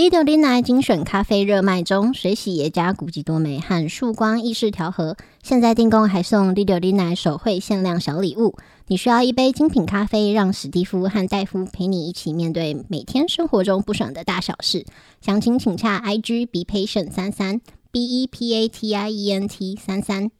Lido Linnai 精选咖啡热卖中，水洗耶加古籍多美和曙光意式调和，现在订购还送 Lido Linnai 手绘限量小礼物。你需要一杯精品咖啡，让史蒂夫和戴夫陪你一起面对每天生活中不爽的大小事。详情请洽 IG be patient 三三 b e p a t i e n t 三三。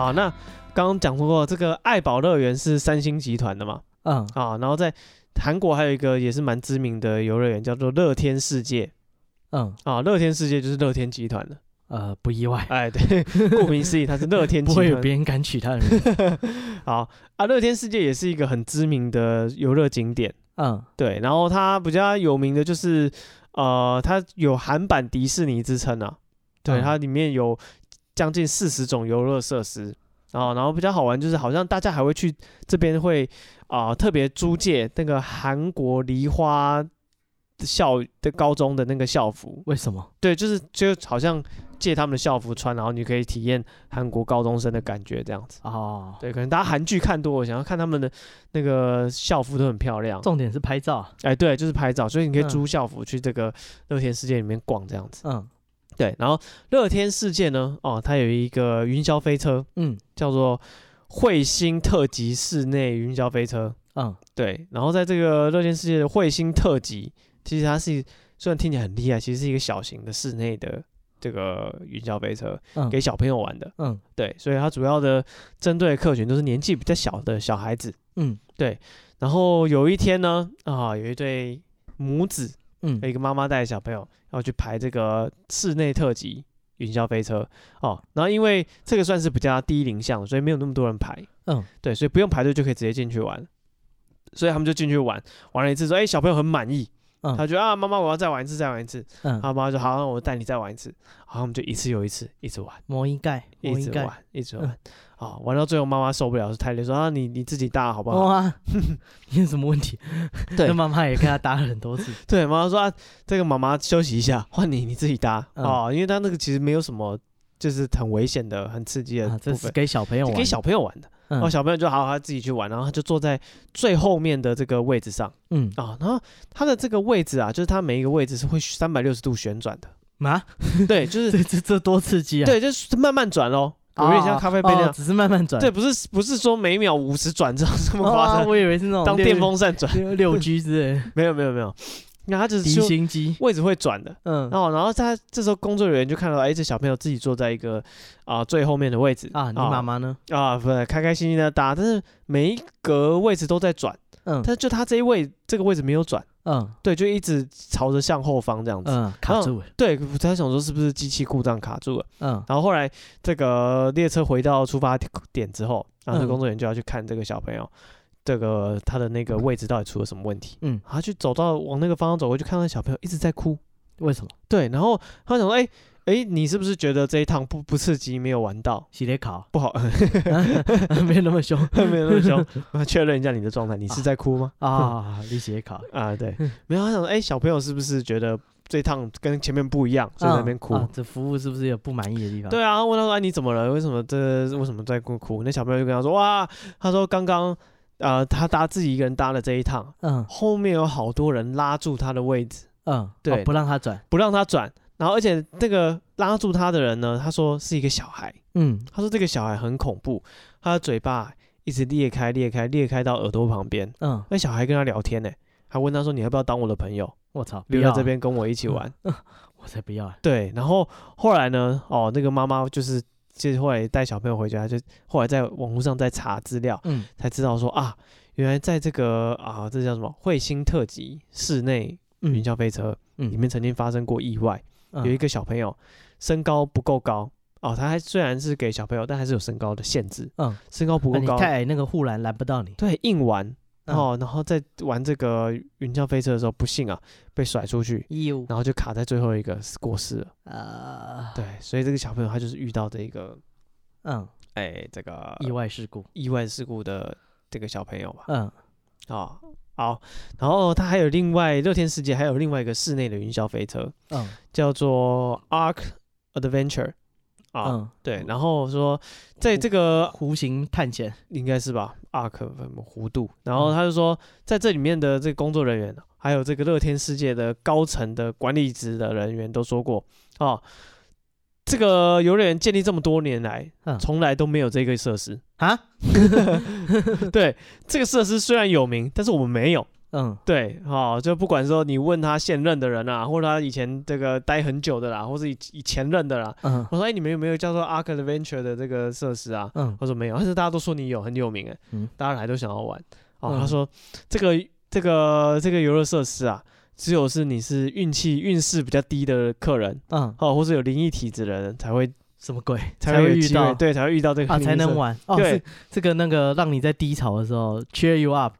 好，那刚刚讲过，这个爱宝乐园是三星集团的嘛？嗯，啊，然后在韩国还有一个也是蛮知名的游乐园，叫做乐天世界。嗯，啊，乐天世界就是乐天集团的。呃，不意外。哎，对，顾名思义，它是乐天集团。不会有别人敢取它的名。好啊，乐天世界也是一个很知名的游乐景点。嗯，对，然后它比较有名的就是，呃，它有韩版迪士尼之称啊。对，它里面有。将近四十种游乐设施，然后然后比较好玩就是，好像大家还会去这边会啊、呃、特别租借那个韩国梨花校的高中的那个校服。为什么？对，就是就好像借他们的校服穿，然后你可以体验韩国高中生的感觉这样子。哦，对，可能大家韩剧看多了，想要看他们的那个校服都很漂亮。重点是拍照。哎，对，就是拍照，所以你可以租校服去这个乐天世界里面逛这样子。嗯。对，然后乐天世界呢，哦，它有一个云霄飞车，嗯，叫做彗星特级室内云霄飞车，嗯，对，然后在这个乐天世界的彗星特级，其实它是虽然听起来很厉害，其实是一个小型的室内的这个云霄飞车，嗯，给小朋友玩的，嗯，对，所以它主要的针对的客群都是年纪比较小的小孩子，嗯，对，然后有一天呢，啊，有一对母子。嗯，有一个妈妈带着小朋友要去排这个室内特辑云霄飞车哦，然后因为这个算是比较低龄项，所以没有那么多人排。嗯，对，所以不用排队就可以直接进去玩，所以他们就进去玩，玩了一次说，哎，小朋友很满意。嗯，他觉得啊，妈妈我要再玩一次，再玩一次。嗯，他妈妈说好，那我带你再玩一次。然后我们就一次又一次，一直玩，魔一盖，一直玩，一直玩。啊，玩到最后妈妈受不了，是太累，说啊，你你自己搭好不好？哇，你有什么问题？对，妈妈也跟他搭了很多次。对，妈妈说啊，这个妈妈休息一下，换你你自己搭啊，因为他那个其实没有什么，就是很危险的、很刺激的部，这是给小朋友玩，给小朋友玩的。然后小朋友就好好他自己去玩，然后他就坐在最后面的这个位置上，嗯。啊，然后他的这个位置啊，就是他每一个位置是会三百六十度旋转的啊，对，就是 这这这多刺激啊，对，就是慢慢转喽，有点像咖啡杯那样，只是慢慢转，对，不是不是说每秒五十转这样这么夸张，我以为是那种当电风扇转六 G 之类，没有没有没有。那他只是离心机，位置会转的，嗯，然后然后他这时候工作人员就看到，哎，这小朋友自己坐在一个啊最后面的位置啊，你妈妈呢？啊，不是，开开心心的搭，但是每一格位置都在转，嗯，但就他这一位这个位置没有转，嗯，对，就一直朝着向后方这样子，嗯，卡住了，对，我在想说是不是机器故障卡住了，嗯，然后后来这个列车回到出发点之后，然后这工作人员就要去看这个小朋友。这个他的那个位置到底出了什么问题？嗯，他去走到往那个方向走过去，看到小朋友一直在哭，为什么？对，然后他想说，哎哎，你是不是觉得这一趟不不刺激，没有玩到？洗脸卡不好，没有那么凶，没有那么凶。确认一下你的状态，你是在哭吗？啊，你洗脸卡 啊，对，没有。他想说，哎，小朋友是不是觉得这一趟跟前面不一样，所以在那边哭？这服务是不是有不满意的地方？对啊，问他说，哎，你怎么了？为什么这为什么在哭哭？那小朋友就跟他说，哇，他说刚刚。呃，他搭自己一个人搭了这一趟，嗯，后面有好多人拉住他的位置，嗯，对，哦、不让他转，不让他转，然后而且那个拉住他的人呢，他说是一个小孩，嗯，他说这个小孩很恐怖，他的嘴巴一直裂开裂开裂开到耳朵旁边，嗯，那小孩跟他聊天呢，还问他说，你要不要当我的朋友？我操，留在这边跟我一起玩，嗯、我才不要啊，对，然后后来呢，哦，那个妈妈就是。接着后来带小朋友回家，就后来在网络上在查资料，嗯，才知道说啊，原来在这个啊，这叫什么彗星特级室内云霄飞车里面曾经发生过意外，有一个小朋友身高不够高哦，他还虽然是给小朋友，但还是有身高的限制，嗯，身高不够高，太矮那个护栏拦不到你，对，硬玩。哦，然后在玩这个云霄飞车的时候，不幸啊被甩出去，然后就卡在最后一个过世了。呃，对，所以这个小朋友他就是遇到这个嗯，哎，这个意外事故，意外事故的这个小朋友吧。嗯，哦，好，然后他还有另外乐天世界还有另外一个室内的云霄飞车，嗯，叫做 Arc Adventure。啊，嗯、对，然后说，在这个弧形探险应该是吧，arc 什么弧度，然后他就说，在这里面的这个工作人员，还有这个乐天世界的高层的管理职的人员都说过，哦，这个游乐园建立这么多年来，从来都没有这个设施。啊，对，这个设施虽然有名，但是我们没有。嗯，对，好，就不管说你问他现任的人啊，或者他以前这个待很久的啦，或者以以前任的啦，嗯，我说，哎，你们有没有叫做 Ark Adventure 的这个设施啊？嗯，他说没有，但是大家都说你有，很有名哎，嗯，大家来都想要玩。哦，他说这个这个这个游乐设施啊，只有是你是运气运势比较低的客人，嗯，哦，或者有灵异体质的人才会。什么鬼才会遇到？对，才会遇到这个啊，才能玩。哦，对，这个那个让你在低潮的时候 cheer you up。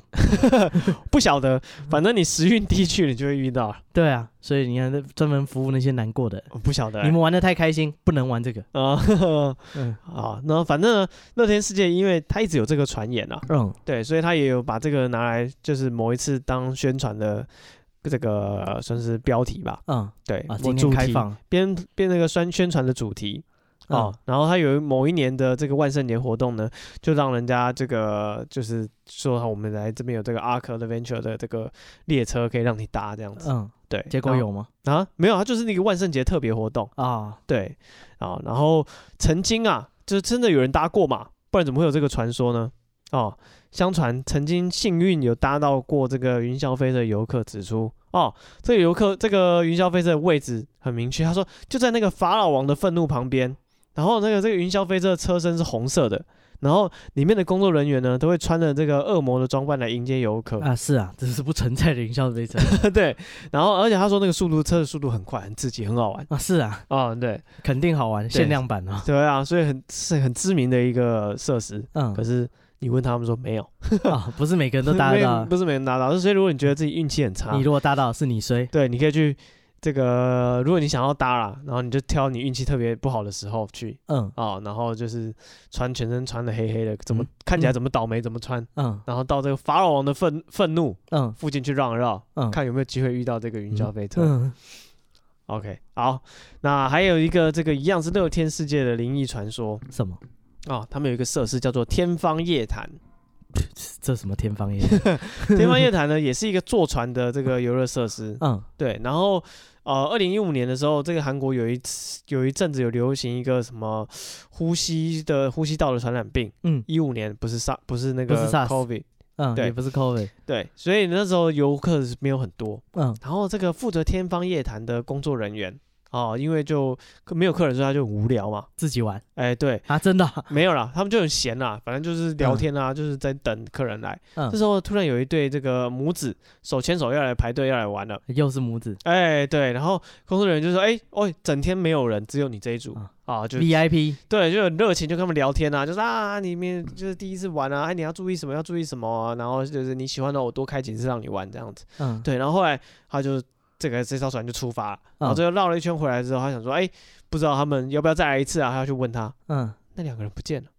不晓得，反正你时运低去，你就会遇到。对啊，所以你看，专门服务那些难过的。我不晓得，你们玩的太开心，不能玩这个啊。嗯，好，那反正，乐天世界，因为他一直有这个传言啊，嗯，对，所以他也有把这个拿来，就是某一次当宣传的这个算是标题吧。嗯，对，今天开放，编编那个宣宣传的主题。哦，然后他有某一年的这个万圣节活动呢，就让人家这个就是说，我们来这边有这个 Ark Adventure 的这个列车可以让你搭这样子。嗯，对。结果有吗？啊，没有，它就是那个万圣节特别活动啊。对，啊，然后曾经啊，就是真的有人搭过嘛，不然怎么会有这个传说呢？哦，相传曾经幸运有搭到过这个云霄飞车的游客指出，哦，这个游客这个云霄飞车的位置很明确，他说就在那个法老王的愤怒旁边。然后那个这个云霄飞车的车身是红色的，然后里面的工作人员呢都会穿着这个恶魔的装扮来迎接游客。啊，是啊，这是不存在的云霄飞车，对。然后而且他说那个速度车的速度很快，很刺激，很好玩。啊，是啊，啊对，肯定好玩，限量版啊，对啊，所以很是很知名的一个设施，嗯，可是你问他们说没有。啊，不是每个人都搭得到，不是每个人搭到，所以如果你觉得自己运气很差，你如果搭到是你衰，对，你可以去。这个，如果你想要搭啦，然后你就挑你运气特别不好的时候去，嗯，哦，然后就是穿全身穿的黑黑的，怎么、嗯、看起来怎么倒霉怎么穿，嗯，然后到这个法老王的愤愤怒，嗯，附近去绕一绕，嗯，看有没有机会遇到这个云霄飞车。嗯。嗯、OK，好，那还有一个这个一样是乐天世界的灵异传说，什么？哦，他们有一个设施叫做天方夜谭，这什么天方夜谭？天方夜谭呢，也是一个坐船的这个游乐设施，嗯，对，然后。呃，二零一五年的时候，这个韩国有一次有一阵子有流行一个什么呼吸的呼吸道的传染病。嗯，一五年不是 SARS，不是那个 COVID，嗯，对，也不是 COVID，对，所以那时候游客是没有很多。嗯，然后这个负责天方夜谭的工作人员。哦，因为就没有客人，所以他就很无聊嘛，自己玩。哎，对啊，真的没有啦，他们就很闲啦，反正就是聊天啊，嗯、就是在等客人来。嗯、这时候突然有一对这个母子手牵手要来排队要来玩了，又是母子。哎，对，然后工作人员就说：“哎，哦，整天没有人，只有你这一组、嗯、啊，就 VIP。”对，就很热情，就跟他们聊天啊，就是啊，里面就是第一次玩啊，哎，你要注意什么？要注意什么、啊？然后就是你喜欢的，我多开几次让你玩这样子。嗯，对，然后后来他就。这个这艘船就出发，然后最后绕了一圈回来之后，他想说，哎，不知道他们要不要再来一次啊？他要去问他，嗯，那两个人不见了，哦。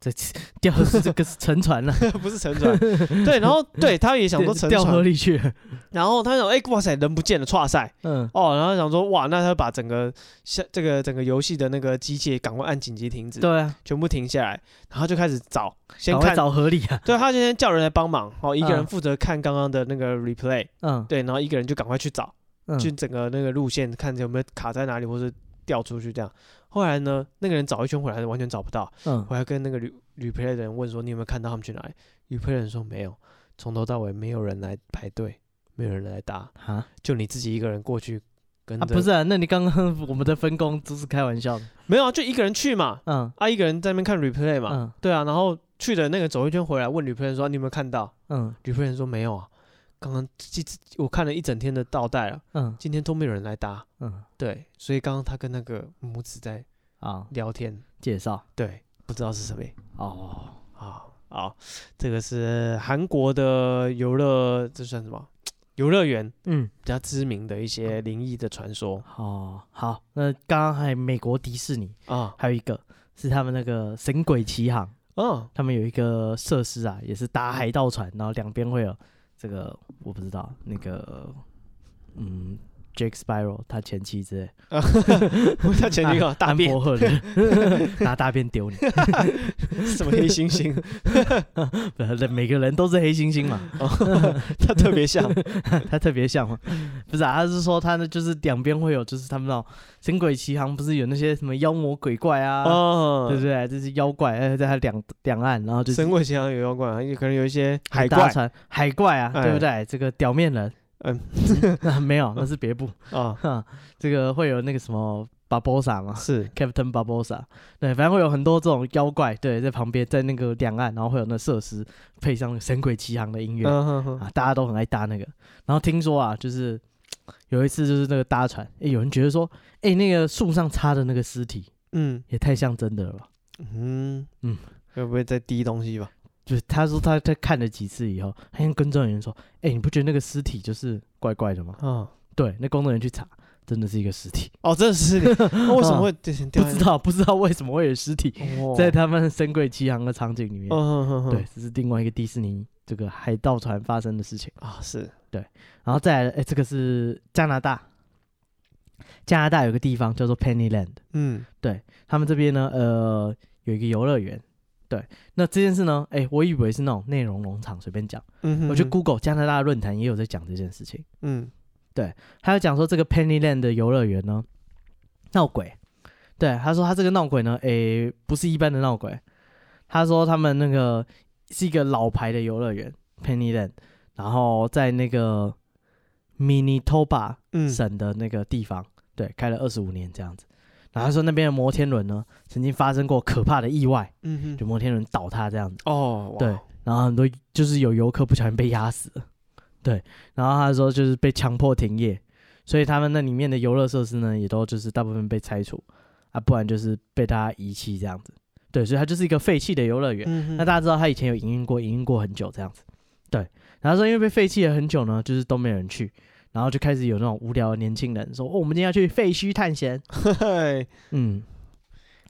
这 掉的是这个是沉船了，不是沉船。对，然后对他也想说沉掉河里去，然后他想，哎，哇塞，人不见了，哇塞。嗯，哦，然后想说，哇，那他把整个像这个整个游戏的那个机械赶快按紧急停止，对啊，全部停下来，然后就开始找，先看。找河里啊。对，他今天叫人来帮忙，哦，一个人负责看刚刚的那个 replay，嗯，对，然后一个人就赶快去找，去整个那个路线看有没有卡在哪里，或者掉出去这样。后来呢，那个人找一圈回来，完全找不到。嗯，回来跟那个旅旅陪的人问说：“你有没有看到他们去哪里？”旅陪的人说：“没有，从头到尾没有人来排队，没有人来搭，哈，就你自己一个人过去跟。”啊，不是啊，那你刚刚我们的分工只是开玩笑的。没有啊，就一个人去嘛。嗯，啊，一个人在那边看 replay 嘛。嗯，对啊，然后去的那个走一圈回来问旅陪人说：“你有没有看到？”嗯，旅陪人说：“没有啊。”刚刚我看了一整天的倒带了，嗯，今天都没有人来搭，嗯，对，所以刚刚他跟那个母子在啊。聊天。介绍，对，不知道是什么哦，啊，好，这个是韩国的游乐，这算什么？游乐园？嗯，比较知名的一些灵异的传说。哦，好，那刚刚还有美国迪士尼啊，还有一个是他们那个神鬼奇航。嗯，他们有一个设施啊，也是搭海盗船，然后两边会有这个我不知道那个，嗯。Jack Spiral 他前妻之类，他前妻个大便，拿大便丢你，什么黑猩猩？每个人都是黑猩猩嘛，他特别像，他特别像吗？不是啊，他是说他呢，就是两边会有，就是他们那种神鬼奇航，不是有那些什么妖魔鬼怪啊，对不对？这是妖怪，哎，在他两两岸，然后就神鬼奇航有妖怪，也可能有一些海怪，海怪啊，对不对？这个屌面人。嗯，没有，那是别部啊。哈，这个会有那个什么 Barbossa 吗？是 Captain Barbossa。对，反正会有很多这种妖怪，对，在旁边，在那个两岸，然后会有那设施配上《神鬼奇航》的音乐啊，大家都很爱搭那个。然后听说啊，就是有一次就是那个搭船，哎，有人觉得说，哎，那个树上插的那个尸体，嗯，也太像真的了吧？嗯嗯，会不会在滴东西吧？就是他说他在看了几次以后，他跟工作人员说：“哎、欸，你不觉得那个尸体就是怪怪的吗？”嗯，对，那工作人员去查，真的是一个尸体。哦，真的是尸体？那为什么会、嗯？不知道，不知道为什么会有尸体、哦、在他们《神鬼奇航》的场景里面。对，这是另外一个迪士尼这个海盗船发生的事情啊。是对，然后再来，哎、欸，这个是加拿大。加拿大有个地方叫做 Pennyland。嗯，对他们这边呢，呃，有一个游乐园。对，那这件事呢？哎，我以为是那种内容农场，随便讲。嗯哼哼，我去 Google 加拿大论坛也有在讲这件事情。嗯，对，还有讲说这个 Pennyland 的游乐园呢闹鬼。对，他说他这个闹鬼呢，哎，不是一般的闹鬼。他说他们那个是一个老牌的游乐园 Pennyland，然后在那个 Manitoba 省的那个地方，嗯、对，开了二十五年这样子。然后他说那边的摩天轮呢，曾经发生过可怕的意外，嗯哼，就摩天轮倒塌这样子。哦，对，然后很多就是有游客不小心被压死了，对。然后他说就是被强迫停业，所以他们那里面的游乐设施呢，也都就是大部分被拆除啊，不然就是被大家遗弃这样子。对，所以它就是一个废弃的游乐园。嗯，那大家知道他以前有营运过，营运过很久这样子。对，然后说因为被废弃了很久呢，就是都没人去。然后就开始有那种无聊的年轻人说：“哦，我们今天要去废墟探险。”嗯，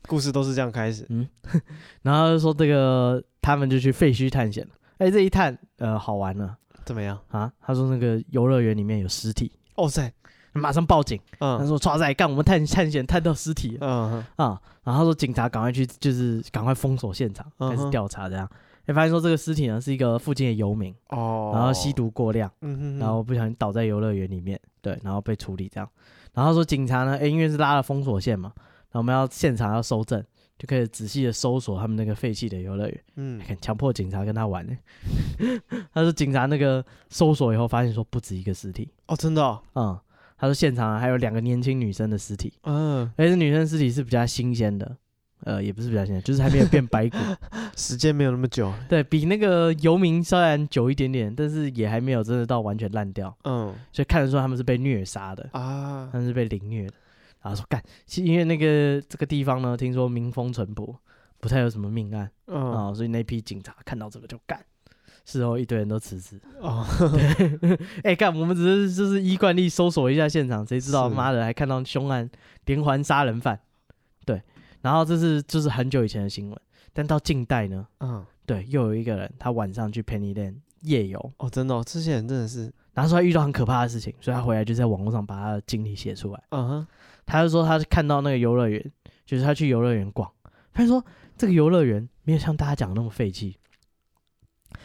故事都是这样开始。嗯，然后就说这个他们就去废墟探险了。哎，这一探，呃，好玩了，怎么样啊？他说那个游乐园里面有尸体。哦塞，马上报警。嗯，他说：“抓仔干，我们探探险探到尸体。”嗯啊，然后说警察赶快去，就是赶快封锁现场，开始调查这样。也发现说这个尸体呢是一个附近的游民哦，然后吸毒过量，嗯哼哼，然后不小心倒在游乐园里面，对，然后被处理这样。然后说警察呢，哎，因为是拉了封锁线嘛，然后我们要现场要搜证，就可以仔细的搜索他们那个废弃的游乐园，嗯，强迫警察跟他玩呢。他说警察那个搜索以后发现说不止一个尸体哦，真的，哦，嗯，他说现场还有两个年轻女生的尸体，嗯，而且女生尸体是比较新鲜的。呃，也不是比较现在，就是还没有变白骨，时间没有那么久，对，比那个游民虽然久一点点，但是也还没有真的到完全烂掉，嗯，所以看得出他们是被虐杀的啊，他们是被凌虐的。然后说干，因为那个这个地方呢，听说民风淳朴，不太有什么命案，嗯啊，所以那批警察看到这个就干，事后一堆人都辞职哦，对，哎干，我们只是就是依惯例搜索一下现场，谁知道妈的还看到凶案连环杀人犯。然后这是就是很久以前的新闻，但到近代呢，嗯，对，又有一个人他晚上去 Pennyland 夜游。哦，真的，哦，这些人真的是，然后说他遇到很可怕的事情，所以他回来就在网络上把他的经历写出来，嗯哼，他就说他看到那个游乐园，就是他去游乐园逛，他就说这个游乐园没有像大家讲的那么废弃，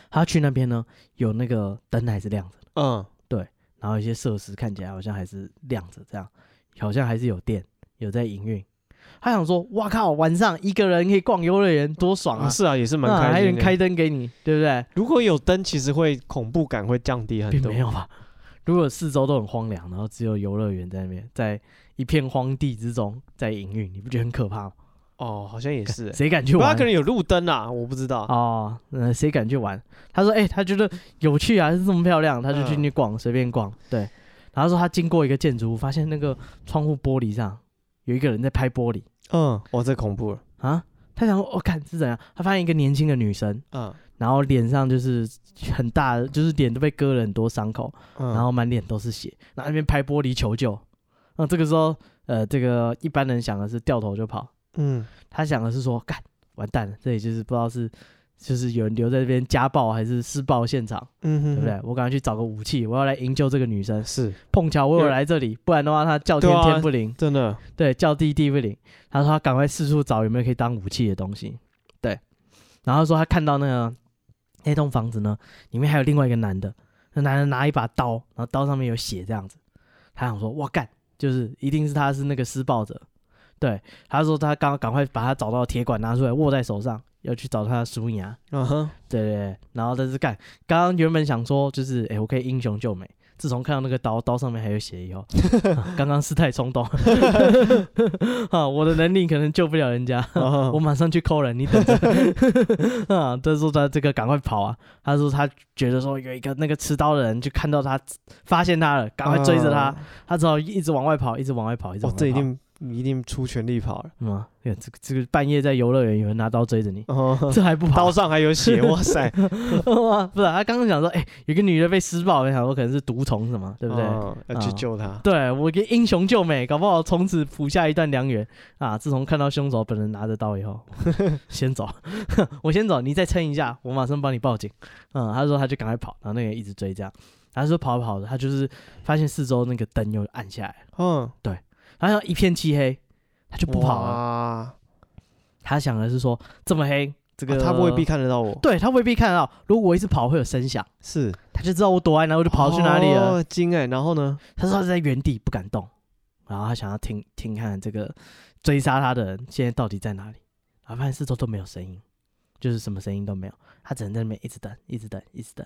他去那边呢，有那个灯还是亮着，嗯，对，然后一些设施看起来好像还是亮着，这样好像还是有电，有在营运。他想说：“哇靠，晚上一个人可以逛游乐园，多爽啊！”是啊，也是蛮开心的。还有人开灯给你，对不对？如果有灯，其实会恐怖感会降低很多。并没有吧？如果四周都很荒凉，然后只有游乐园在那边，在一片荒地之中在营运，你不觉得很可怕吗？哦，好像也是。谁敢去玩？他可能有路灯啊，我不知道。哦，那谁敢去玩？他说：“哎，他觉得有趣啊，是这么漂亮，他就进去逛，随便逛。”对。然后说他经过一个建筑物，发现那个窗户玻璃上有一个人在拍玻璃。嗯，哇，这恐怖了啊！他想说，我、哦、看是怎样？他发现一个年轻的女生，嗯，然后脸上就是很大，就是脸都被割了很多伤口，嗯，然后满脸都是血，然后那边拍玻璃求救。那这个时候，呃，这个一般人想的是掉头就跑，嗯，他想的是说，干完蛋了，这里就是不知道是就是有人留在这边家暴还是施暴现场，嗯哼，对不对？我赶快去找个武器，我要来营救这个女生。是，碰巧我有来这里，不然的话她叫天天不灵，真的，对，叫地地不灵。他说他赶快四处找有没有可以当武器的东西，对。然后说他看到那个那栋房子呢，里面还有另外一个男的，那男的拿一把刀，然后刀上面有血这样子。他想说，哇干，就是一定是他是那个施暴者。对，他说他刚赶快把他找到的铁管拿出来握在手上，要去找他的叔牙。嗯哼，对对对。然后在这干，刚刚原本想说就是，哎、欸，我可以英雄救美。自从看到那个刀，刀上面还有血以后，刚刚是太冲动，啊，我的能力可能救不了人家，我马上去抠人，你等着。啊，他说他这个赶快跑啊，他说他觉得说有一个那个持刀的人就看到他，发现他了，赶快追着他，他只好一直往外跑，一直往外跑，一直往外跑。这一定。你一定出全力跑了，嗯，这个这个半夜在游乐园有人拿刀追着你，哦、这还不跑？刀上还有血，哇塞！哇，不是，他刚刚讲说，哎、欸，有个女的被施暴，我想说可能是毒虫什么，对不对？哦、要去救她。对，我给英雄救美，搞不好从此谱下一段良缘啊！自从看到凶手本人拿着刀以后，先走，我先走，你再撑一下，我马上帮你报警。嗯，他说他就赶快跑，然后那个人一直追这样，他说跑跑的，他就是发现四周那个灯又暗下来，嗯，对。然后一片漆黑，他就不跑了。哇他想的是说，这么黑，这个、啊、他未必看得到我。对，他未必看得到。如果我一直跑，会有声响。是，他就知道我躲在哪，我就跑去哪里了。惊哎、哦！然后呢？他说他在原地不敢动，然后他想要听听看这个追杀他的人现在到底在哪里。然后发现四周都没有声音，就是什么声音都没有。他只能在那边一直等，一直等，一直等。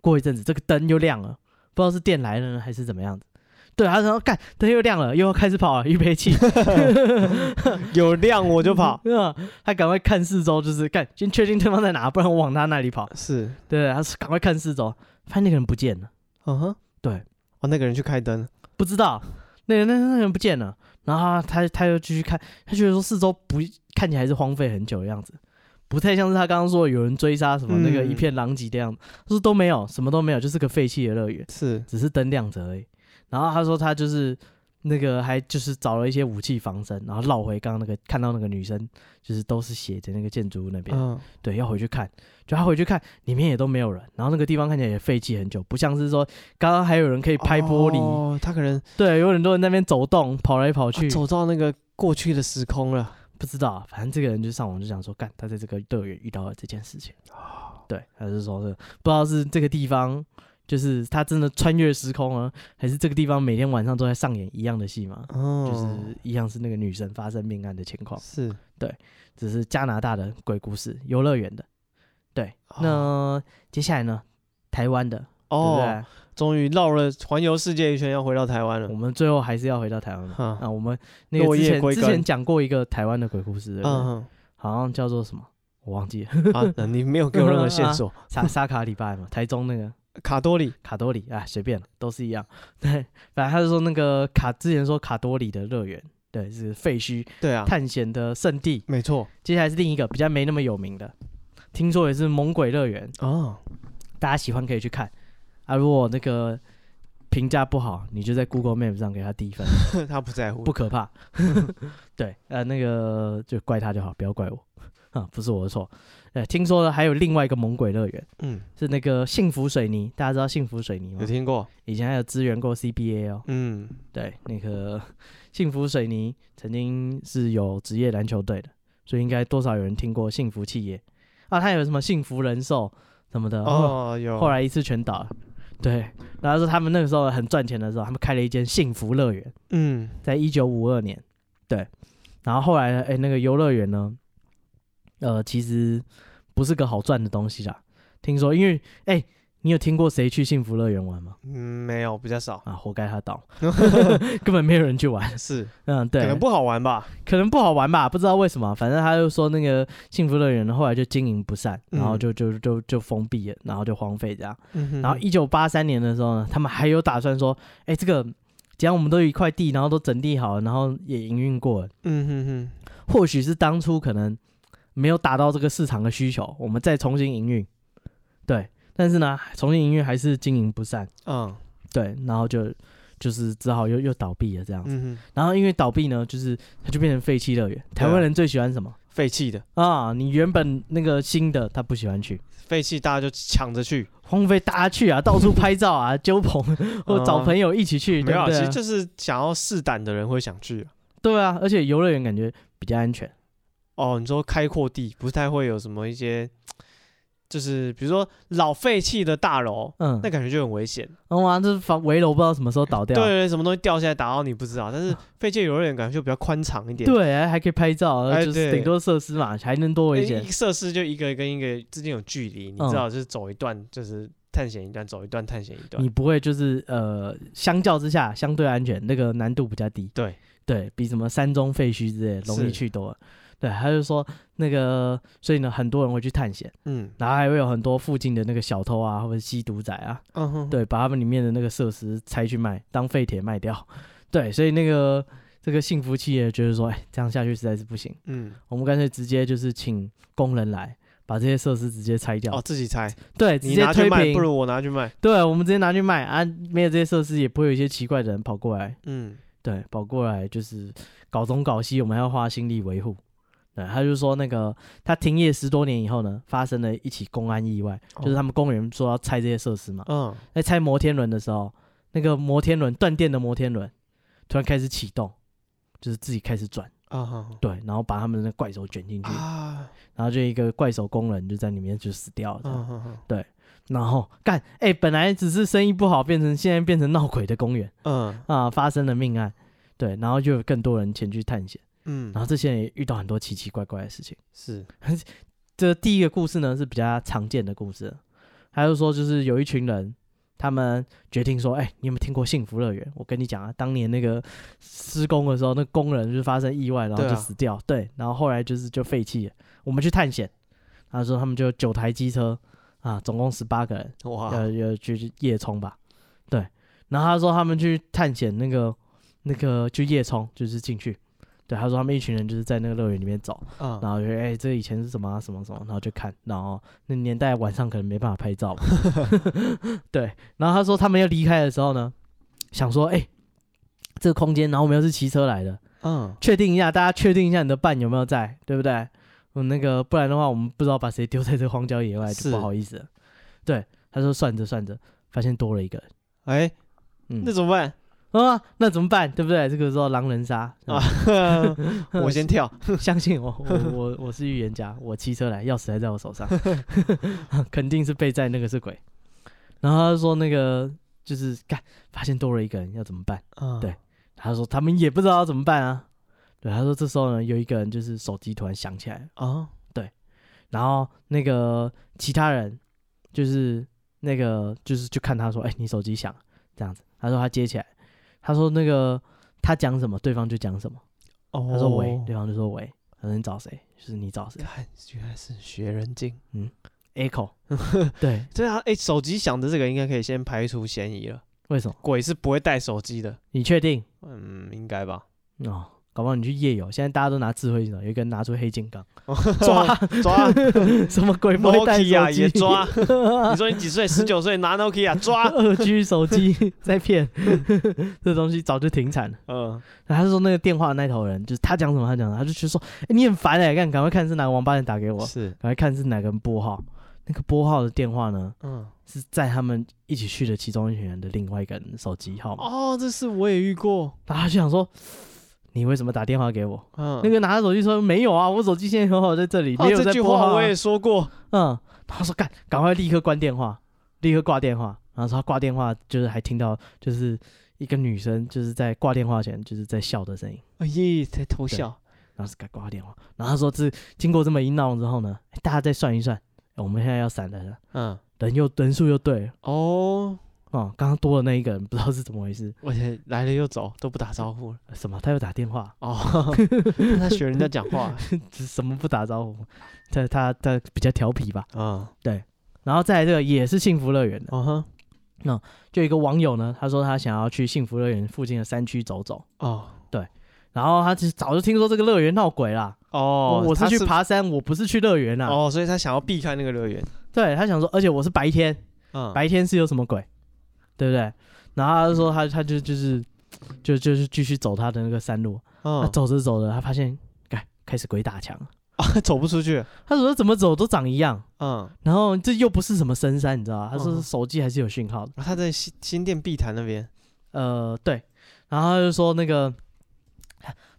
过一阵子，这个灯又亮了，不知道是电来了呢，还是怎么样子。对，他说：“干，灯又亮了，又要开始跑了，预备起，有亮我就跑。嗯”他赶快看四周，就是干，先确定对方在哪，不然我往他那里跑。是对，他是赶快看四周，发现那个人不见了。嗯哼，对，哦，那个人去开灯，不知道那个那那个人不见了，然后他他，他又继续看，他觉得说四周不看起来是荒废很久的样子，不太像是他刚刚说有人追杀什么那个一片狼藉的样子，说、嗯、都没有，什么都没有，就是个废弃的乐园，是只是灯亮着而已。然后他说他就是那个还就是找了一些武器防身，然后绕回刚刚那个看到那个女生就是都是血的那个建筑物那边，嗯、对，要回去看，就他回去看里面也都没有人，然后那个地方看起来也废弃很久，不像是说刚刚还有人可以拍玻璃，哦，他可能对有很多人在那边走动跑来跑去，啊，走到那个过去的时空了，不知道，反正这个人就上网就想说，干他在这个乐园遇到了这件事情，哦、对，他是说是不知道是这个地方。就是他真的穿越时空啊，还是这个地方每天晚上都在上演一样的戏吗？哦，就是一样是那个女生发生命案的情况。是，对，只是加拿大的鬼故事，游乐园的。对，那、哦、接下来呢？台湾的哦，终于绕了环游世界一圈，要回到台湾了。我们最后还是要回到台湾了。啊、嗯，我们那个之前之前讲过一个台湾的鬼故事，好像叫做什么？我忘记了。啊，你没有给我任何线索。沙沙卡里拜嘛，台中那个。卡多里，卡多里，哎，随便了，都是一样。对，反正他就说那个卡，之前说卡多里的乐园，对，是废墟，对啊，探险的圣地，没错。接下来是另一个比较没那么有名的，听说也是猛鬼乐园哦，大家喜欢可以去看啊。如果那个评价不好，你就在 Google Map 上给他低分，他不在乎，不可怕。对，呃，那个就怪他就好，不要怪我，啊，不是我的错。呃，听说了还有另外一个猛鬼乐园，嗯，是那个幸福水泥，大家知道幸福水泥吗？有听过，以前还有支援过 CBA 哦，嗯，对，那个 幸福水泥曾经是有职业篮球队的，所以应该多少有人听过幸福企业啊，他有什么幸福人寿什么的哦，有，后来一次全倒了，对，然后说他们那个时候很赚钱的时候，他们开了一间幸福乐园，嗯，在一九五二年，对，然后后来呢，哎，那个游乐园呢？呃，其实不是个好赚的东西啦。听说，因为哎、欸，你有听过谁去幸福乐园玩吗？嗯，没有，比较少啊，活该他倒，根本没有人去玩。是，嗯，对，可能不好玩吧？可能不好玩吧？不知道为什么，反正他就说那个幸福乐园后来就经营不善，然后就就就就封闭了，然后就荒废这样。嗯、然后一九八三年的时候呢，他们还有打算说，哎、欸，这个既然我们都有一块地，然后都整地好了，然后也营运过了，嗯哼哼，或许是当初可能。没有达到这个市场的需求，我们再重新营运，对，但是呢，重新营运还是经营不善，嗯，对，然后就就是只好又又倒闭了这样子。嗯、然后因为倒闭呢，就是它就变成废弃乐园。台湾人最喜欢什么？废弃的啊！你原本那个新的，他不喜欢去，废弃大家就抢着去，荒废大家去啊，到处拍照啊，揪朋或找朋友一起去。对啊，其实就是想要试胆的人会想去。对啊，而且游乐园感觉比较安全。哦，你说开阔地不太会有什么一些。就是比如说老废弃的大楼，嗯，那感觉就很危险。哇，这房围楼不知道什么时候倒掉。对对，什么东西掉下来打到你不知道。但是废弃游乐园感觉就比较宽敞一点。对，还可以拍照，就是顶多设施嘛，还能多危险。设施就一个跟一个之间有距离，你知道，就是走一段就是探险一段，走一段探险一段。你不会就是呃，相较之下相对安全，那个难度比较低。对对，比什么山中废墟之类容易去多了。对，他就说那个，所以呢，很多人会去探险，嗯，然后还会有很多附近的那个小偷啊，或者吸毒仔啊，嗯哼，对，把他们里面的那个设施拆去卖，当废铁卖掉，对，所以那个这个幸福企业觉得说，哎，这样下去实在是不行，嗯，我们干脆直接就是请工人来把这些设施直接拆掉，哦，自己拆，对，直接推平，不如我拿去卖，对，我们直接拿去卖啊，没有这些设施，也不会有一些奇怪的人跑过来，嗯，对，跑过来就是搞东搞西，我们还要花心力维护。对，他就说那个他停业十多年以后呢，发生了一起公安意外，哦、就是他们公园说要拆这些设施嘛，嗯，在拆摩天轮的时候，那个摩天轮断电的摩天轮突然开始启动，就是自己开始转，啊哈，对，然后把他们的怪手卷进去，啊，然后就一个怪手工人就在里面就死掉了，对，然后干，哎、欸，本来只是生意不好，变成现在变成闹鬼的公园，嗯，啊，发生了命案，对，然后就有更多人前去探险。嗯，然后这些人也遇到很多奇奇怪怪的事情。是，这第一个故事呢是比较常见的故事。他就说，就是有一群人，他们决定说：“哎，你有没有听过幸福乐园？我跟你讲啊，当年那个施工的时候，那工人就发生意外，然后就死掉。对，然后后来就是就废弃了。我们去探险，他说他们就九台机车啊，总共十八个人，哇，要要去夜冲吧。对，然后他说他们去探险，那个那个就夜冲就是进去。”对，他说他们一群人就是在那个乐园里面走，嗯、然后就哎、欸，这个以前是什么、啊、什么什么，然后就看，然后那年代晚上可能没办法拍照，对，然后他说他们要离开的时候呢，想说哎、欸，这个空间，然后我们又是骑车来的，嗯，确定一下，大家确定一下你的伴有没有在，对不对？嗯，那个不然的话，我们不知道把谁丢在这荒郊野外就不好意思了。对，他说算着算着，发现多了一个人，哎、欸，嗯，那怎么办？啊，那怎么办？对不对？这个时候狼人杀啊，我先跳，相信我，我我我是预言家，我骑车来，钥匙还在我手上，肯定是被在那个是鬼。然后他就说那个就是干，发现多了一个人，要怎么办？啊、对，他说他们也不知道要怎么办啊。对，他说这时候呢，有一个人就是手机突然响起来啊，对，然后那个其他人就是那个就是就看他说，哎，你手机响，这样子，他说他接起来。他说：“那个他讲什么，对方就讲什么。哦，他说喂，对方就说喂。他说你找谁？就是你找谁？看，原来是学人精。嗯，Echo。对，对啊。哎，手机响的这个应该可以先排除嫌疑了。为什么？鬼是不会带手机的。你确定？嗯，应该吧。哦。”搞不好你去夜游，现在大家都拿智慧型手机，有一个人拿出黑金刚，抓抓，什么鬼不会带手机啊？也抓？你说你几岁？十九岁拿 Nokia 抓 二 G 手机在骗，这东西早就停产了。嗯，然后他是说那个电话那头人，就是他讲什么他讲什么，他就去说，哎，你很烦哎，赶赶快看是哪个王八蛋打给我，是，赶快看是哪个人拨号，那个拨号的电话呢？嗯，是在他们一起去的其中一群人的另外一个人手机号码。哦，这事我也遇过，然后他就想说。你为什么打电话给我？嗯，那个拿着手机说没有啊，我手机现在很好在这里，没有在播啊。这句话我也说过。嗯，他说干，赶快立刻关电话，立刻挂电话。然后说他挂电话，就是还听到就是一个女生就是在挂电话前就是在笑的声音。哎耶，在偷笑。然后是该挂电话。然后他说这经过这么一闹之后呢，大家再算一算，我们现在要闪的，嗯，人又人数又对哦。哦，刚刚多的那一个人不知道是怎么回事，而且来了又走，都不打招呼了。什么？他又打电话？哦，他学人家讲话，什么不打招呼？他他他比较调皮吧？啊、哦，对。然后再来这个也是幸福乐园的。哦哼，那就一个网友呢，他说他想要去幸福乐园附近的山区走走。哦，对。然后他其实早就听说这个乐园闹鬼啦。哦，我是去爬山，我不是去乐园啊。哦，所以他想要避开那个乐园。对，他想说，而且我是白天，嗯，白天是有什么鬼？对不对？然后他就说他他就就是就就是继续走他的那个山路，他走着走着，他发现开开始鬼打墙 啊，走不出去。他说怎么走都长一样，嗯，然后这又不是什么深山，你知道吧？他说手机还是有讯号的。他在新新店碧潭那边，呃，对，然后他就说那个。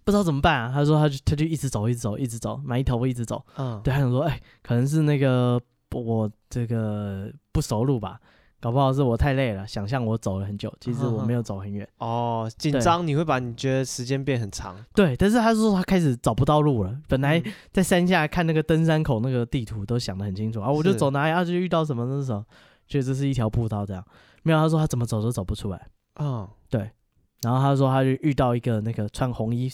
不知道怎么办啊？他说他就他就一直走，一直走，一直走，埋头一直走。嗯，对，他想说，哎、欸，可能是那个我这个不熟路吧，搞不好是我太累了，想象我走了很久，其实我没有走很远。哦，紧张你会把你觉得时间变很长。对，但是他说他开始找不到路了。本来在山下看那个登山口那个地图都想得很清楚啊，我就走哪里啊，就遇到什么那什么，觉得这是一条步道这样。没有，他说他怎么走都走不出来。嗯，对。然后他说，他就遇到一个那个穿红衣、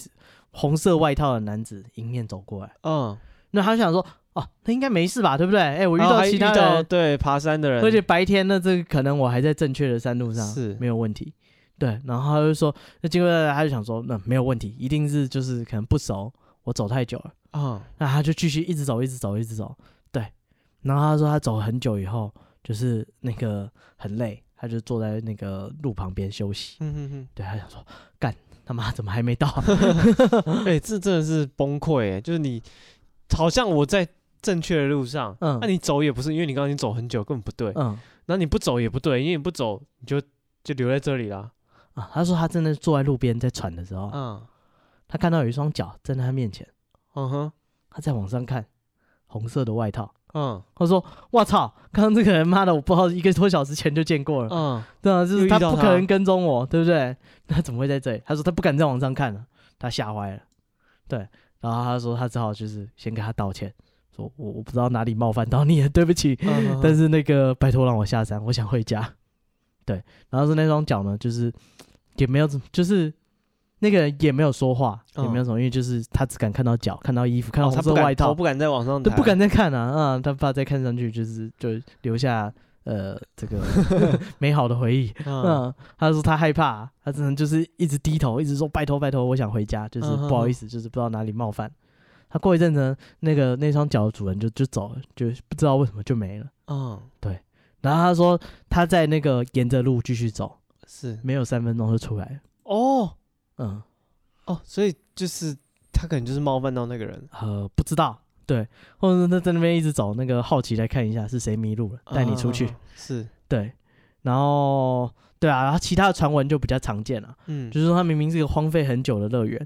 红色外套的男子迎面走过来。嗯，那他想说，哦，他应该没事吧，对不对？哎，我遇到其他的对爬山的人，而且白天呢，这个可能我还在正确的山路上，是没有问题。对，然后他就说，那经过他就想说，那没有问题，一定是就是可能不熟，我走太久了。哦，那他就继续一直走，一直走，一直走。对，然后他说他走很久以后，就是那个很累。他就坐在那个路旁边休息。嗯哼哼，对，他想说，干他妈怎么还没到？哎、欸，这真的是崩溃哎！就是你好像我在正确的路上，嗯，那、啊、你走也不是，因为你刚刚已经走很久，根本不对。嗯，那你不走也不对，因为你不走，你就就留在这里了。啊，他说他真的坐在路边在喘的时候，嗯，他看到有一双脚站在他面前，嗯哼，他在往上看，红色的外套。嗯，他说：“我操，刚刚这个人妈的，我不知道一个多小时前就见过了。嗯，对啊，就是他不可能跟踪我，对不对？他怎么会在这里？他说他不敢再往上看了，他吓坏了。对，然后他说他只好就是先跟他道歉，说我我不知道哪里冒犯到你了，对不起。嗯，但是那个拜托让我下山，我想回家。对，然后是那双脚呢，就是也没有怎么，就是。”那个人也没有说话，也没有什么，因为就是他只敢看到脚，看到衣服，看到红色外套，不敢再往上，都不敢再看啊啊！他怕再看上去就是就留下呃这个 美好的回忆。嗯，他说他害怕，他只能就是一直低头，一直说拜托拜托，我想回家，就是不好意思，就是不知道哪里冒犯。他过一阵子，那个那双脚的主人就就走了，就不知道为什么就没了。嗯，对。然后他说他在那个沿着路继续走，是没有三分钟就出来了。哦。嗯，哦，所以就是他可能就是冒犯到那个人，呃，不知道，对，或者是他在那边一直走，那个好奇来看一下是谁迷路了，带你出去，啊、是对，然后对啊，然后其他的传闻就比较常见了，嗯，就是说他明明是一个荒废很久的乐园，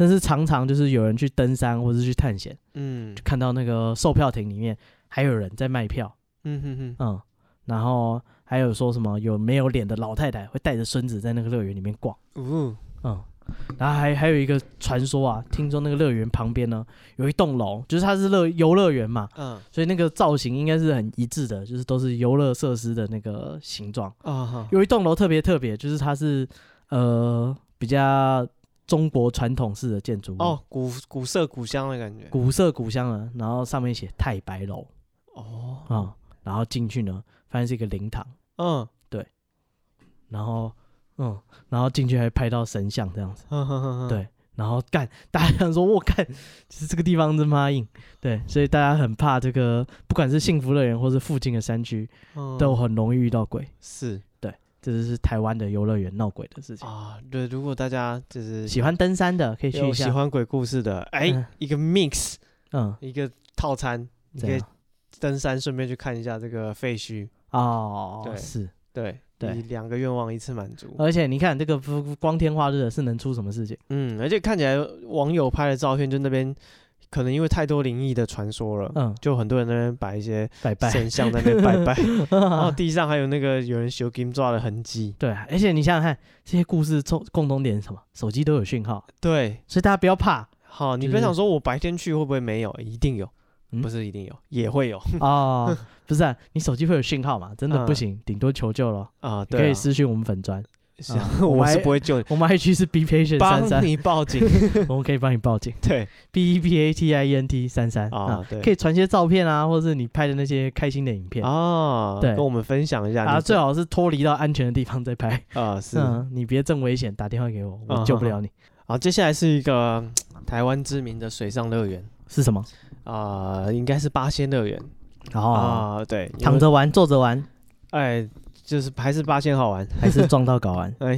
但是常常就是有人去登山或者是去探险，嗯，就看到那个售票亭里面还有人在卖票，嗯哼哼，嗯，然后还有说什么有没有脸的老太太会带着孙子在那个乐园里面逛，嗯嗯。然后还还有一个传说啊，听说那个乐园旁边呢有一栋楼，就是它是乐游乐园嘛，嗯，所以那个造型应该是很一致的，就是都是游乐设施的那个形状。啊。有一栋楼特别特别，就是它是呃比较中国传统式的建筑物。哦，古古色古香的感觉，古色古香的。然后上面写太白楼。哦，啊，然后进去呢，发现是一个灵堂，嗯，对，然后。嗯，然后进去还拍到神像这样子，呵呵呵对，然后干，大家想说，我干，其实这个地方真妈硬，对，所以大家很怕这个，不管是幸福乐园或是附近的山区，嗯、都很容易遇到鬼，是。对，这就是台湾的游乐园闹鬼的事情。啊。对，如果大家就是喜欢登山的，可以去一下；喜欢鬼故事的，哎，嗯、一个 mix，嗯，一个套餐，你可以登山顺便去看一下这个废墟。哦，对，是，对。对，两个愿望一次满足，而且你看这个光天化日的，是能出什么事情？嗯，而且看起来网友拍的照片，就那边可能因为太多灵异的传说了，嗯，就很多人在那边摆一些拜拜神像在那边拜拜，然后地上还有那个有人修 game 抓的痕迹。对，而且你想想看，这些故事共共同点是什么？手机都有讯号。对，所以大家不要怕。好，你不要想说我白天去会不会没有？一定有。不是一定有，也会有哦。不是，你手机会有讯号嘛？真的不行，顶多求救了啊。可以私讯我们粉专，我是不会救你。我们 IG 是 Be Patient 33，帮你报警，我们可以帮你报警。对，B E P A T I E N T 三三啊，对，可以传些照片啊，或者是你拍的那些开心的影片啊，对，跟我们分享一下。啊，最好是脱离到安全的地方再拍啊。是，你别这么危险，打电话给我，我救不了你。好，接下来是一个台湾知名的水上乐园，是什么？啊、呃，应该是八仙乐园。然后啊，对，躺着玩，坐着玩，哎，就是还是八仙好玩，还是撞到睾丸？哎，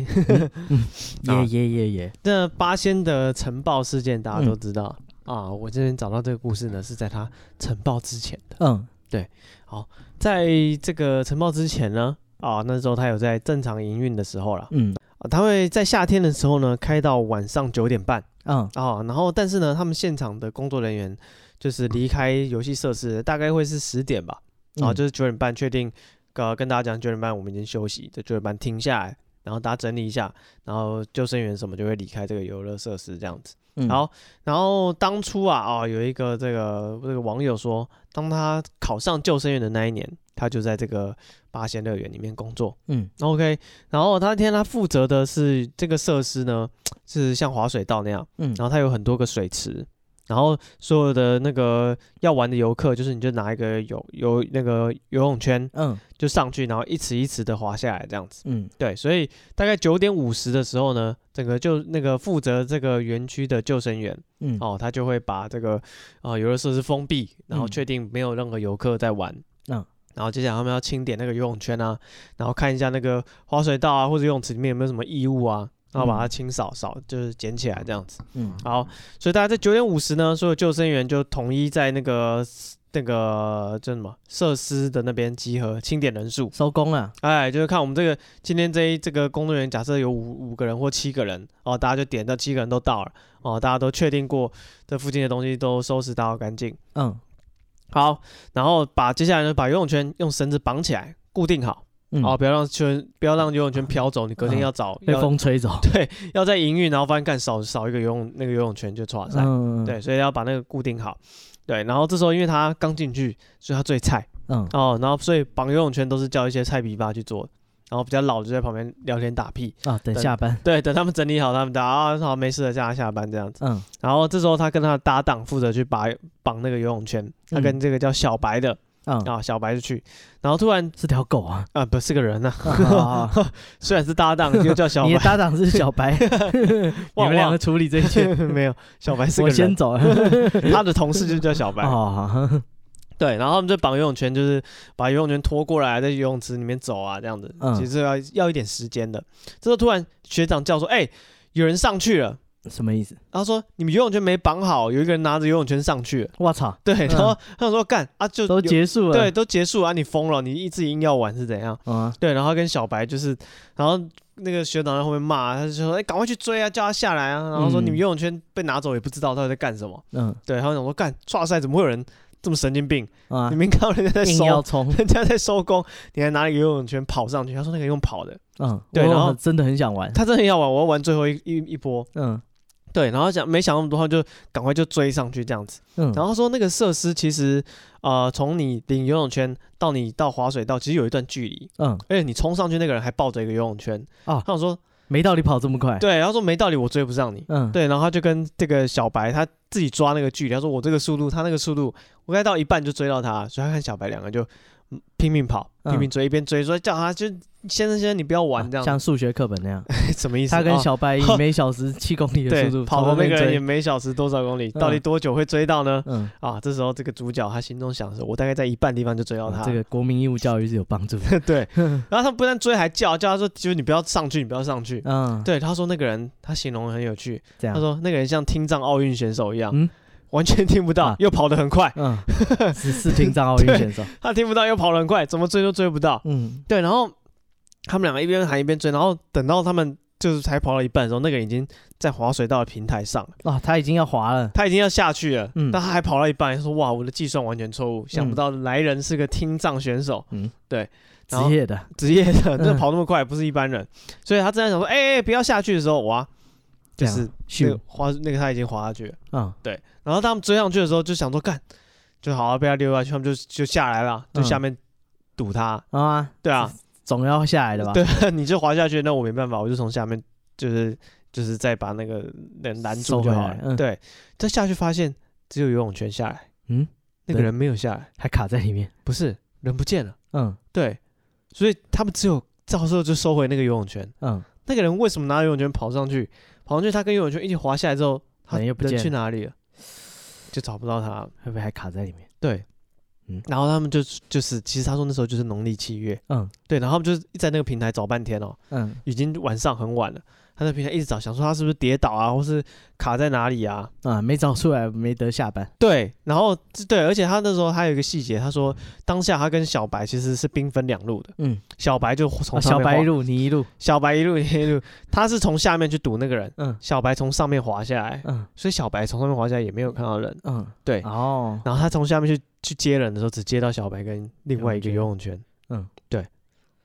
耶耶耶耶！那八仙的晨爆事件大家都知道、嗯、啊。我这边找到这个故事呢，是在他晨爆之前的。嗯，对。好，在这个晨爆之前呢，啊，那时候他有在正常营运的时候了。嗯，啊，他会在夏天的时候呢，开到晚上九点半。嗯，啊，然后但是呢，他们现场的工作人员就是离开游戏设施大概会是十点吧。然后就是九点半确定。呃，跟大家讲九点半我们已经休息，在九点半停下来，然后大家整理一下，然后救生员什么就会离开这个游乐设施这样子。嗯、好，然后当初啊，哦，有一个这个这个网友说，当他考上救生员的那一年，他就在这个八仙乐园里面工作。嗯，OK，然后他那天他负责的是这个设施呢，是像滑水道那样，嗯，然后他有很多个水池。然后所有的那个要玩的游客，就是你就拿一个游游那个游泳圈，嗯，就上去，然后一池一池的滑下来这样子，嗯，对，所以大概九点五十的时候呢，整个就那个负责这个园区的救生员，嗯，哦，他就会把这个啊游乐设施封闭，然后确定没有任何游客在玩，嗯，然后接下来他们要清点那个游泳圈啊，然后看一下那个滑水道啊或者游泳池里面有没有什么异物啊。然后把它清扫扫，就是捡起来这样子。嗯，好，所以大家在九点五十呢，所有救生员就统一在那个那个叫什么设施的那边集合，清点人数，收工了。哎，就是看我们这个今天这一这个工作人员，假设有五五个人或七个人哦，大家就点到七个人都到了哦，大家都确定过这附近的东西都收拾到干净。嗯，好，然后把接下来呢，把游泳圈用绳子绑起来，固定好。嗯、哦，不要让圈，不要让游泳圈飘走。你隔天要找，被风吹走。对，要在营运，然后发现干少少一个游泳那个游泳圈就错赛。嗯，对，所以要把那个固定好。对，然后这时候因为他刚进去，所以他最菜。嗯，哦，然后所以绑游泳圈都是叫一些菜皮吧去做。然后比较老就在旁边聊天打屁啊，等下班。对，等他们整理好，他们打啊，好没事了，叫他下班这样子。嗯，然后这时候他跟他的搭档负责去把绑那个游泳圈。他跟这个叫小白的。嗯啊，小白就去，然后突然是条狗啊，啊不是个人呐、啊，虽然是搭档，又叫小白，你的搭档是小白，你们两个处理这一切 没有？小白是个人，我先走，他的同事就叫小白，对，然后他们就绑游泳圈，就是把游泳圈拖过来，在游泳池里面走啊，这样子，其实要要一点时间的。这时候突然学长叫说，哎，有人上去了。什么意思？然后说你们游泳圈没绑好，有一个人拿着游泳圈上去。我操！对，然后他说干啊，就都结束了。对，都结束了啊！你疯了？你一直硬要玩是怎样？啊，对。然后跟小白就是，然后那个学长在后面骂，他就说：“哎，赶快去追啊，叫他下来啊！”然后说：“你们游泳圈被拿走也不知道他在干什么。”嗯，对。然后想说干，剉赛怎么会有人这么神经病？啊，你没看到人家在收，人家在收工，你还拿一个游泳圈跑上去？他说那个用跑的。嗯，对。然后真的很想玩，他真的很想玩，我要玩最后一一一波。嗯。对，然后想没想那么多，他就赶快就追上去这样子。嗯，然后说那个设施其实，呃，从你领游泳圈到你到滑水道，其实有一段距离。嗯，而且你冲上去那个人还抱着一个游泳圈。啊，他想说没道理跑这么快。对，然后说没道理我追不上你。嗯，对，然后他就跟这个小白他自己抓那个距离，他说我这个速度，他那个速度，我该到一半就追到他，所以他看小白两个就拼命跑，拼命追，一边追说叫他就。先生，先生，你不要玩这样，像数学课本那样，什么意思？他跟小白以每小时七公里的速度跑的那个人，也每小时多少公里？到底多久会追到呢？嗯啊，这时候这个主角他心中想的是，我大概在一半地方就追到他。这个国民义务教育是有帮助的。对，然后他不但追，还叫叫他说，就是你不要上去，你不要上去。嗯，对，他说那个人他形容很有趣，他说那个人像听障奥运选手一样，完全听不到，又跑得很快。嗯，是是听障奥运选手，他听不到又跑得很快，怎么追都追不到。嗯，对，然后。他们两个一边喊一边追，然后等到他们就是才跑到一半的时候，那个已经在滑水道的平台上了。啊，他已经要滑了，他已经要下去了。嗯，但他还跑到一半，说：“哇，我的计算完全错误，想不到来人是个听障选手。”嗯，对，职业的，职业的，那跑那么快不是一般人，所以他正在想说：“哎哎，不要下去的时候，哇，就是那个滑那个他已经滑下去了。”嗯，对。然后他们追上去的时候，就想说：“干，就好好被他溜下去。”他们就就下来了，就下面堵他啊，对啊。总要下来的吧？对，你就滑下去，那我没办法，我就从下面，就是就是再把那个人拦住就好了。嗯、对，再下去发现只有游泳圈下来，嗯，那个人没有下来，还卡在里面。不是，人不见了。嗯，对，所以他们只有到时候就收回那个游泳圈。嗯，那个人为什么拿游泳圈跑上去？跑上去，他跟游泳圈一起滑下来之后，他人又不见去哪里了？就找不到他，会不会还卡在里面？对。嗯，然后他们就就是，其实他说那时候就是农历七月，嗯，对，然后他们就是在那个平台找半天哦，嗯，已经晚上很晚了。他在平台一直找，想说他是不是跌倒啊，或是卡在哪里啊？啊，没找出来，没得下班。对，然后对，而且他那时候还有一个细节，他说当下他跟小白其实是兵分两路的。嗯，小白就从小白一路，你一路，小白一路，你一路，他是从下面去堵那个人，嗯，小白从上面滑下来，嗯，所以小白从上面滑下来也没有看到人，嗯，对，哦，然后他从下面去去接人的时候，只接到小白跟另外一个游泳圈，嗯，对，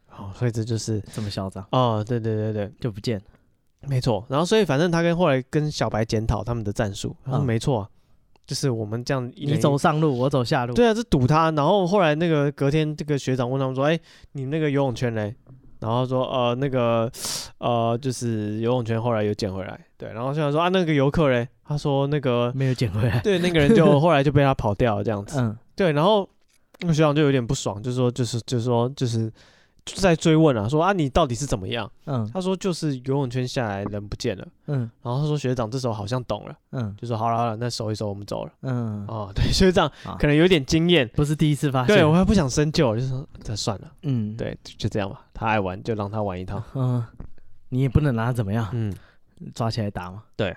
哦，所以这就是这么嚣张哦，对对对对，就不见了。没错，然后所以反正他跟后来跟小白检讨他们的战术，他说没错，就是我们这样，你走上路，我走下路。对啊，是堵他。然后后来那个隔天，这个学长问他们说：“哎，你那个游泳圈嘞？”然后说：“呃，那个呃，就是游泳圈后来又捡回来。”对，然后学长说：“啊，那个游客嘞？”他说：“那个没有捡回来。”对，那个人就 后来就被他跑掉了这样子。嗯，对，然后那个学长就有点不爽，就说，就是就是说，就是。就在追问啊，说啊，你到底是怎么样？嗯，他说就是游泳圈下来人不见了。嗯，然后他说学长这时候好像懂了。嗯，就说好了好了，那收一收，我们走了。嗯，哦，对，学长可能有点经验，不是第一次发现。对，我还不想深究，就说这算了。嗯，对，就这样吧。他爱玩就让他玩一套。嗯，你也不能拿他怎么样。嗯，抓起来打嘛。对，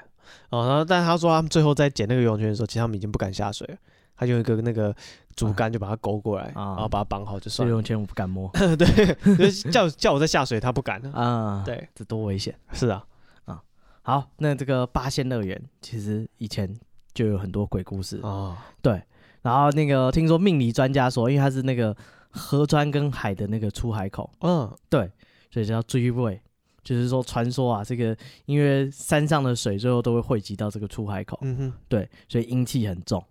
哦，然后但他说他们最后在捡那个游泳圈的时候，其实他们已经不敢下水了。他用一个那个竹竿就把它勾过来，然后把它绑好就算了。游泳圈我不敢摸，对，叫叫我在下水，他不敢啊。对，这多危险。是啊，啊，好，那这个八仙乐园其实以前就有很多鬼故事啊。对，然后那个听说命理专家说，因为它是那个河川跟海的那个出海口，嗯，对，所以叫追尾，就是说传说啊，这个因为山上的水最后都会汇集到这个出海口，嗯哼，对，所以阴气很重。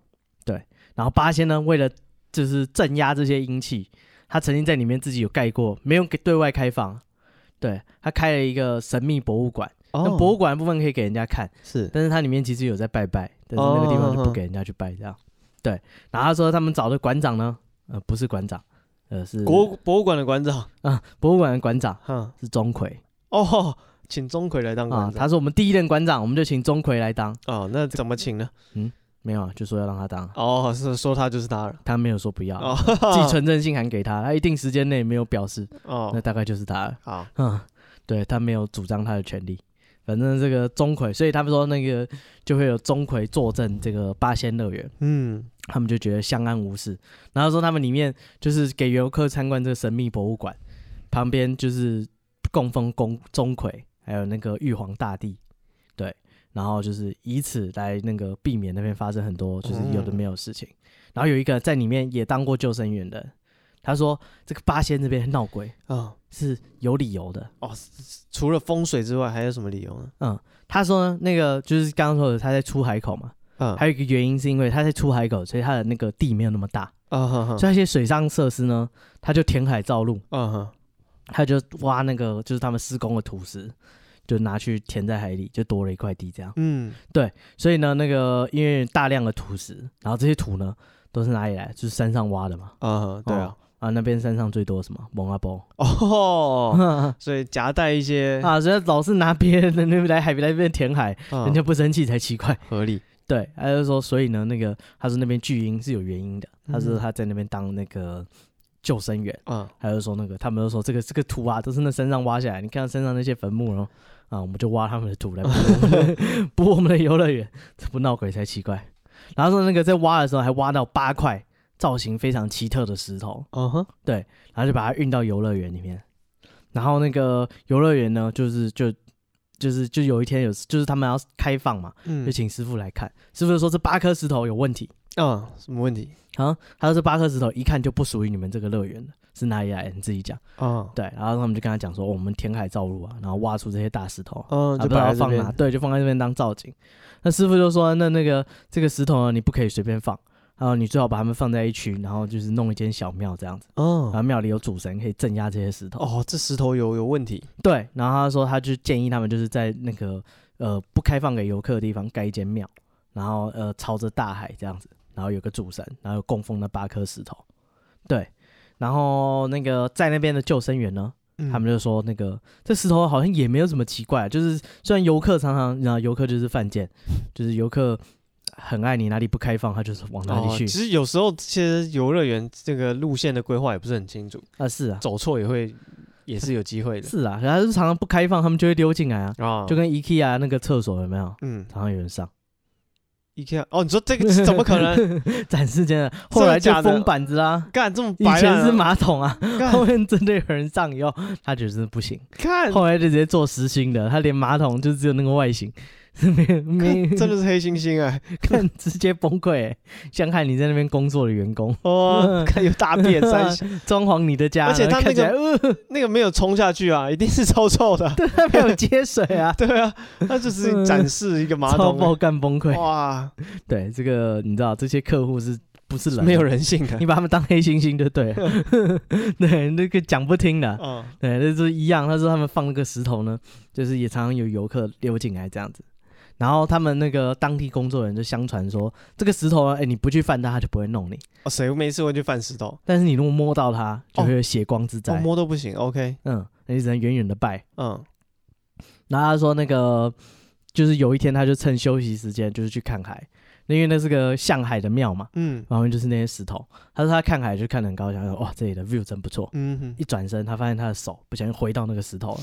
然后八仙呢，为了就是镇压这些阴气，他曾经在里面自己有盖过，没有给对外开放。对，他开了一个神秘博物馆，那、哦、博物馆的部分可以给人家看，是，但是它里面其实有在拜拜，但是那个地方就不给人家去拜这样。哦、对，然后他说他们找的馆长呢，呃，不是馆长，呃，是博博物馆的馆长，啊，博物馆的馆长，嗯，是钟馗。哦，请钟馗来当馆长。啊，他说我们第一任馆长，我们就请钟馗来当。哦，那怎么请呢？嗯。没有啊，就说要让他当。哦，是说他就是他了，他没有说不要，哦、寄存证信函给他，他一定时间内没有表示，哦，那大概就是他了。好，嗯，对他没有主张他的权利，反正这个钟馗，所以他们说那个就会有钟馗坐镇这个八仙乐园，嗯，他们就觉得相安无事。然后说他们里面就是给游客参观这个神秘博物馆，旁边就是供奉公钟馗，还有那个玉皇大帝。然后就是以此来那个避免那边发生很多就是有的没有事情。嗯、然后有一个在里面也当过救生员的，他说这个八仙这边闹鬼啊是有理由的哦，除了风水之外还有什么理由呢？嗯，他说那个就是刚刚说的他在出海口嘛，嗯，还有一个原因是因为他在出海口，所以他的那个地没有那么大啊，呵呵，所以那些水上设施呢，他就填海造路，嗯哼，他就挖那个就是他们施工的土石。就拿去填在海里，就多了一块地这样。嗯，对，所以呢，那个因为大量的土石，然后这些土呢都是哪里来？就是山上挖的嘛。啊，对啊，啊那边山上最多什么？蒙阿波哦，所以夹带一些啊，所以老是拿别人的那边来海边来这边填海，人家不生气才奇怪。合理。对，他就说，所以呢，那个他说那边巨婴是有原因的，他说他在那边当那个。救生员，嗯，还有说那个，他们都说这个这个土啊，都是那山上挖下来。你看山上那些坟墓，然后啊，我们就挖他们的土来补我们的，补我们的游乐园，这不闹鬼才奇怪。然后说那个在挖的时候，还挖到八块造型非常奇特的石头，嗯哼，对，然后就把它运到游乐园里面。然后那个游乐园呢，就是就就是就有一天有，就是他们要开放嘛，嗯，就请师傅来看，师傅就说这八颗石头有问题。啊，什么问题？啊，他说这八颗石头一看就不属于你们这个乐园的，是哪里来的？你自己讲。嗯，对，然后他们就跟他讲说，我们填海造陆啊，然后挖出这些大石头，嗯，就把它放哪？对，就放在这边当造景。那师傅就说，那那个这个石头呢，你不可以随便放，然后你最好把它们放在一区，然后就是弄一间小庙这样子。嗯，然后庙里有主神可以镇压这些石头。哦，这石头有有问题。对，然后他说，他就建议他们就是在那个呃不开放给游客的地方盖一间庙，然后呃朝着大海这样子。然后有个主神，然后供奉那八颗石头，对，然后那个在那边的救生员呢，嗯、他们就说那个这石头好像也没有什么奇怪，就是虽然游客常常，然后游客就是犯贱，就是游客很爱你，哪里不开放，他就是往哪里去。哦、其实有时候，其实游乐园这个路线的规划也不是很清楚啊。是啊，走错也会也是有机会的。是啊，可是常常不开放，他们就会溜进来啊。哦、就跟 IKEA 那个厕所有没有？嗯，常常有人上。IKEA 哦，你说这个怎么可能？展示间的，后来就封板子啊，干这么白、啊？以前是马桶啊，后面真的有人上以后，他觉得真的不行。看，后来就直接做实心的，他连马桶就只有那个外形。没没，真的是黑猩猩啊！看直接崩溃、欸，像看你在那边工作的员工。哦，看有大便在 装潢你的家，而且他那个、呃、那个没有冲下去啊，一定是臭臭的，对，他没有接水啊，对啊，他就是展示一个马桶，干崩溃。哇！对，这个你知道，这些客户是不是人？没有人性的，你把他们当黑猩猩就对了，对，那个讲不听的，嗯，对，那是一样。他说他们放那个石头呢，就是也常常有游客溜进来这样子。然后他们那个当地工作人员就相传说，这个石头呢，哎，你不去犯它，它就不会弄你。哦，谁没事会去犯石头？但是你如果摸到它，就会有血光之灾。哦哦、摸都不行。OK，嗯，你只能远远的拜。嗯。然后他说那个，就是有一天他就趁休息时间，就是去看海，因为那是个向海的庙嘛。嗯。然后就是那些石头，他说他看海就看得很高兴，说哇，这里的 view 真不错。嗯哼。一转身，他发现他的手不小心回到那个石头了。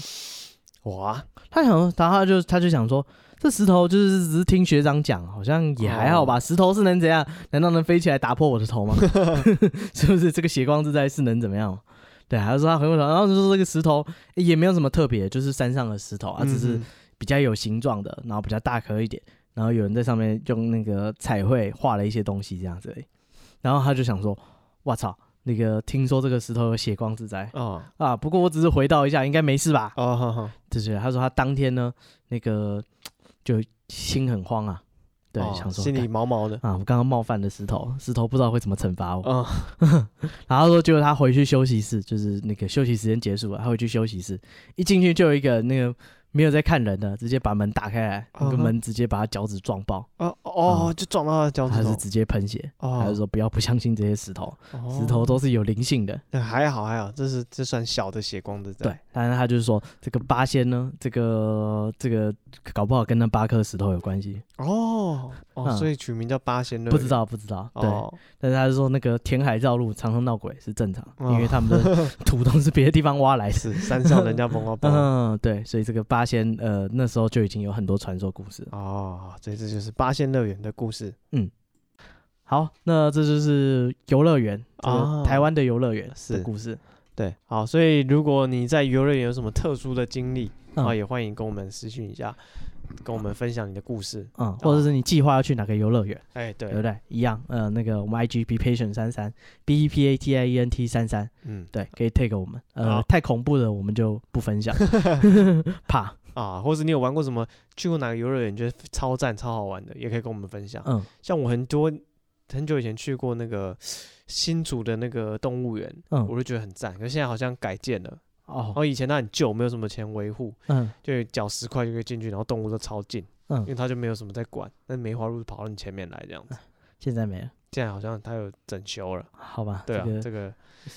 哇！他想说，然后他就他就想说。这石头就是只是听学长讲，好像也还好吧。Oh. 石头是能怎样？难道能飞起来打破我的头吗？是不是这个血光之灾是能怎么样？对，还是说他回过头，然后就说这个石头也没有什么特别，就是山上的石头啊，只是比较有形状的，然后比较大颗一点，然后有人在上面用那个彩绘画了一些东西这样子而已。然后他就想说：“我操！”那个听说这个石头有血光之灾哦啊，不过我只是回到一下，应该没事吧？哦，好好，就是他说他当天呢，那个就心很慌啊，对，哦、想说心里毛毛的啊，我刚刚冒犯了石头，石头不知道会怎么惩罚我。哦、然后说结果他回去休息室，就是那个休息时间结束了，他回去休息室，一进去就有一个那个。没有在看人的，直接把门打开来，那个门直接把他脚趾撞爆。哦哦，就撞到他的脚趾。他是直接喷血。哦，还是说不要不相信这些石头，石头都是有灵性的。还好还好，这是这算小的血光的。对，但是他就是说这个八仙呢，这个这个搞不好跟那八颗石头有关系。哦哦，所以取名叫八仙乐园。不知道不知道。对，但是他是说那个填海造路，常常闹鬼是正常，因为他们的土都是别的地方挖来，是山上人家崩啊崩。嗯，对，所以这个八。仙呃，那时候就已经有很多传说故事哦，所以这就是八仙乐园的故事。嗯，好，那这就是游乐园啊，台湾的游乐园是故事。对，好，所以如果你在游乐园有什么特殊的经历啊，也欢迎跟我们私讯一下。跟我们分享你的故事，嗯，或者是你计划要去哪个游乐园？哎，对，对不对？一样，呃，那个我们 IG be patient 三三 B E P A T I E N T 三三，嗯，对，可以 take 我们，呃，太恐怖的我们就不分享，怕啊，或者你有玩过什么？去过哪个游乐园？觉得超赞、超好玩的，也可以跟我们分享。嗯，像我很多很久以前去过那个新竹的那个动物园，嗯，我就觉得很赞，可是现在好像改建了。哦，然后以前它很旧，没有什么钱维护，嗯，就缴十块就可以进去，然后动物都超近，嗯，因为它就没有什么在管，那梅花鹿跑到你前面来这样子。现在没了，现在好像它有整修了，好吧？对啊，这个，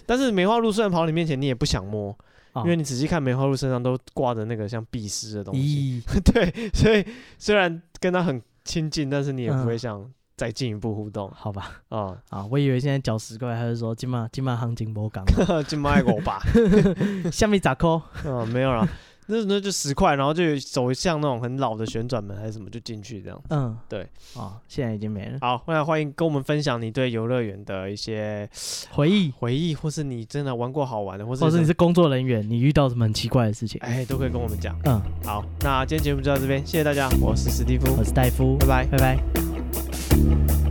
但是梅花鹿虽然跑到你面前，你也不想摸，因为你仔细看梅花鹿身上都挂着那个像壁虱的东西，对，所以虽然跟它很亲近，但是你也不会想。再进一步互动，好吧？啊啊！我以为现在缴十块，还是说今晚今晚行情不讲，今晚爱我吧？下面咋扣？嗯，没有了，那那就十块，然后就走向那种很老的旋转门还是什么，就进去这样。嗯，对。啊，现在已经没了。好，欢迎欢迎跟我们分享你对游乐园的一些回忆回忆，或是你真的玩过好玩的，或是或是你是工作人员，你遇到什么很奇怪的事情，哎，都可以跟我们讲。嗯，好，那今天节目就到这边，谢谢大家，我是史蒂夫，我是戴夫，拜拜，拜拜。thank you